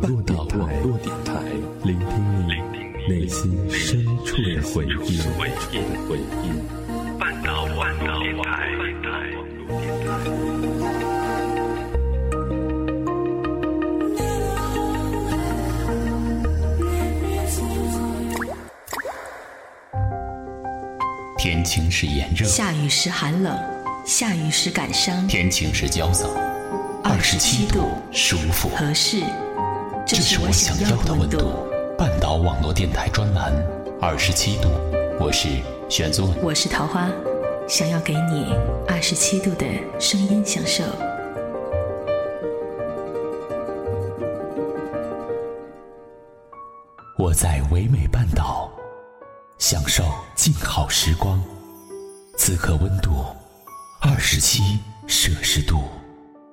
网络电台，聆听你内心深处的回忆。半岛网络电台。天晴时炎热，下雨时寒冷，下雨时感伤，天晴时焦躁。二十七度，舒服，合适，这是我想要的温度。半岛网络电台专栏，二十七度，我是玄宗，我是桃花，想要给你二十七度的声音享受。我在唯美半岛，享受静好时光。此刻温度二十七摄氏度。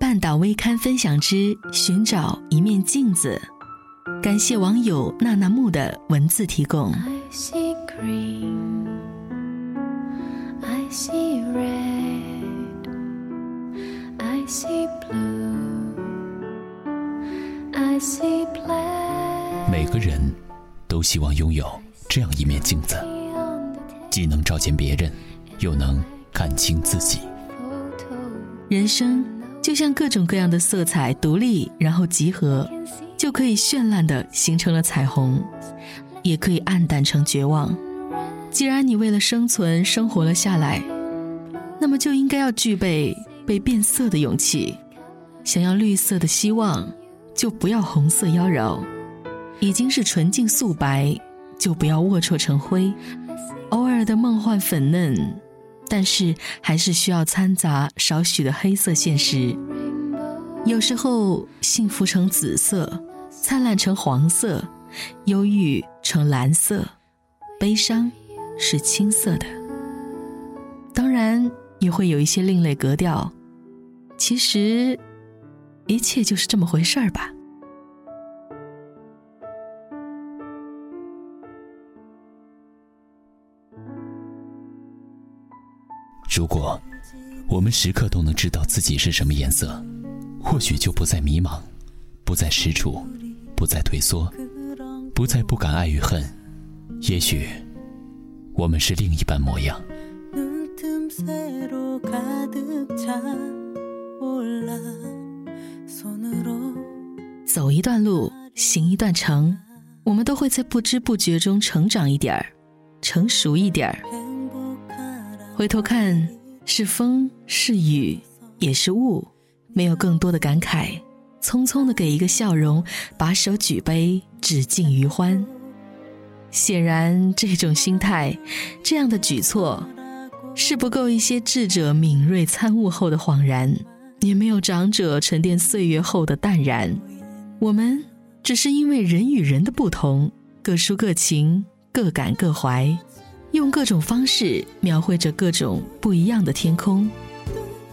半岛微刊分享之寻找一面镜子，感谢网友娜娜木的文字提供。I see green, I see red, I see blue, I see black. 每个人都希望拥有这样一面镜子，既能照见别人，又能看清自己。人生。就像各种各样的色彩独立，然后集合，就可以绚烂的形成了彩虹，也可以暗淡成绝望。既然你为了生存生活了下来，那么就应该要具备被变色的勇气。想要绿色的希望，就不要红色妖娆；已经是纯净素白，就不要龌龊成灰。偶尔的梦幻粉嫩。但是还是需要掺杂少许的黑色现实。有时候幸福成紫色，灿烂成黄色，忧郁成蓝色，悲伤是青色的。当然也会有一些另类格调。其实，一切就是这么回事儿吧。如果我们时刻都能知道自己是什么颜色，或许就不再迷茫，不再踟蹰，不再退缩，不再不敢爱与恨。也许我们是另一般模样。走一段路，行一段程，我们都会在不知不觉中成长一点儿，成熟一点儿。回头看，是风是雨，也是雾，没有更多的感慨，匆匆的给一个笑容，把手举杯，只敬余欢。显然，这种心态，这样的举措，是不够一些智者敏锐参悟后的恍然，也没有长者沉淀岁月后的淡然。我们只是因为人与人的不同，各抒各情，各感各怀。用各种方式描绘着各种不一样的天空，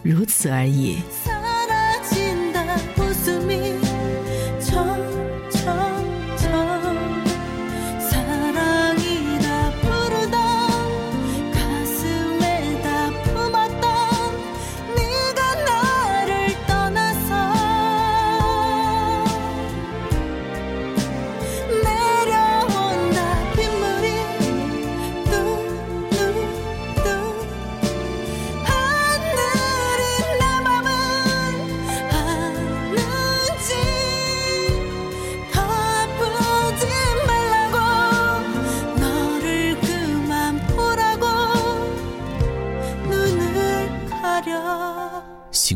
如此而已。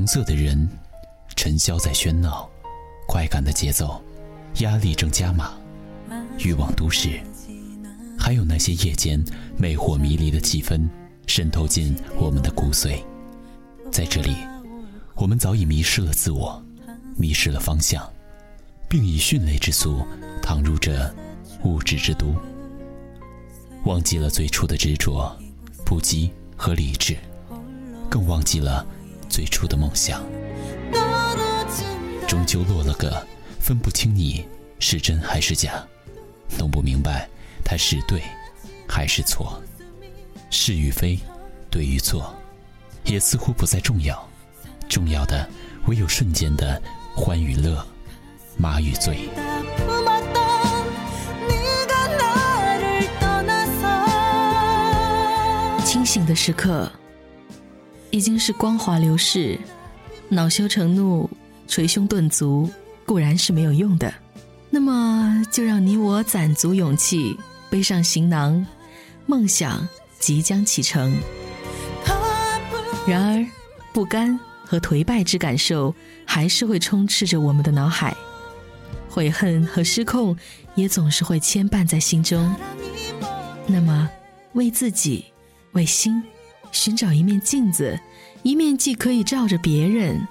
色的人，尘嚣在喧闹，快感的节奏，压力正加码，欲望都市，还有那些夜间魅惑迷离的气氛，渗透进我们的骨髓。在这里，我们早已迷失了自我，迷失了方向，并以迅雷之速躺入这物质之都，忘记了最初的执着、不羁和理智，更忘记了。最初的梦想，终究落了个分不清你是真还是假，弄不明白他是对还是错，是与非，对与错，也似乎不再重要，重要的唯有瞬间的欢与乐，麻与醉。清醒的时刻，已经是光华流逝，恼羞成怒、捶胸顿足，固然是没有用的。那么，就让你我攒足勇气，背上行囊，梦想即将启程。然而，不甘和颓败之感受还是会充斥着我们的脑海，悔恨和失控也总是会牵绊在心中。那么，为自己、为心，寻找一面镜子，一面既可以照着别人，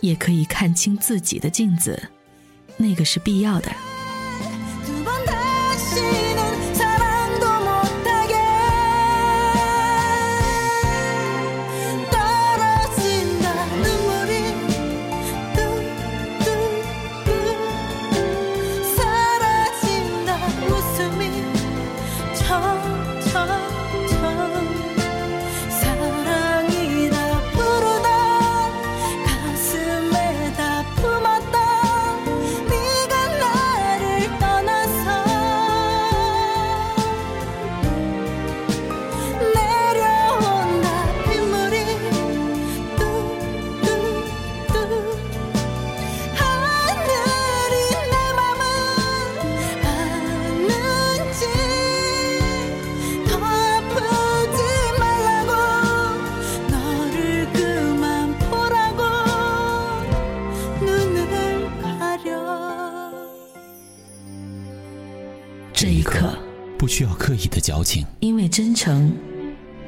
也可以看清自己的镜子，那个是必要的。不需要刻意的矫情，因为真诚；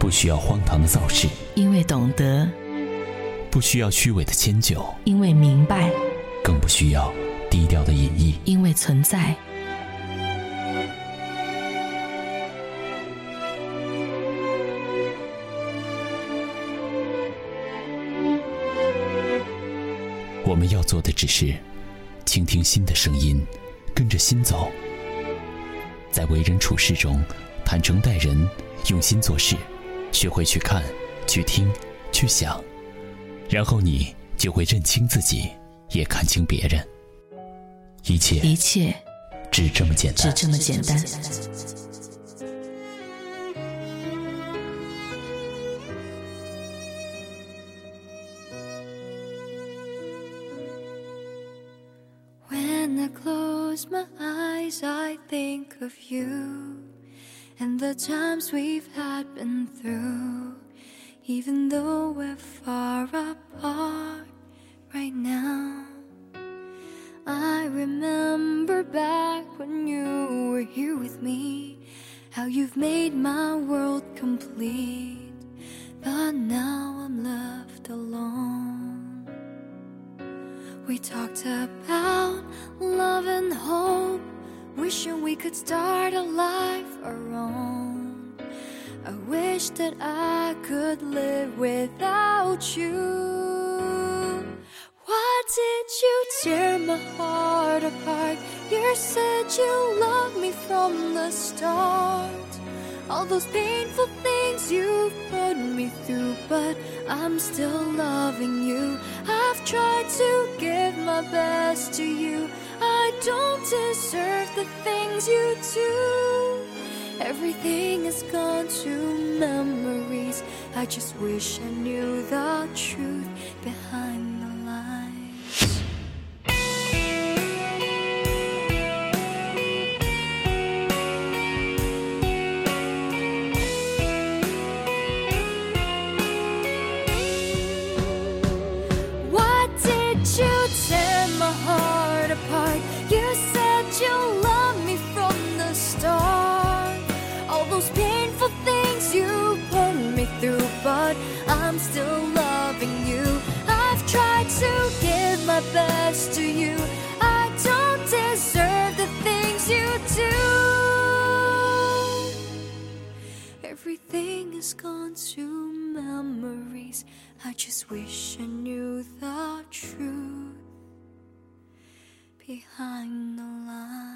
不需要荒唐的造势，因为懂得；不需要虚伪的迁就，因为明白；更不需要低调的隐逸，因为存在。我们要做的只是倾听心的声音，跟着心走。在为人处事中，坦诚待人，用心做事，学会去看、去听、去想，然后你就会认清自己，也看清别人。一切，一切，只这么简单，只这么简单。I think of you and the times we've had been through, even though we're far apart right now. I remember back when you were here with me, how you've made my We talked about love and hope Wishing we could start a life our own. I wish that I could live without you. Why did you tear my heart apart? You said you loved me from the start. All those painful things you've put me through, but I'm still loving you. I've tried to give my best to you. I don't deserve the things you do. Everything is gone to memories. I just wish I knew the truth behind to you. I don't deserve the things you do. Everything is gone to memories. I just wish I knew the truth behind the line.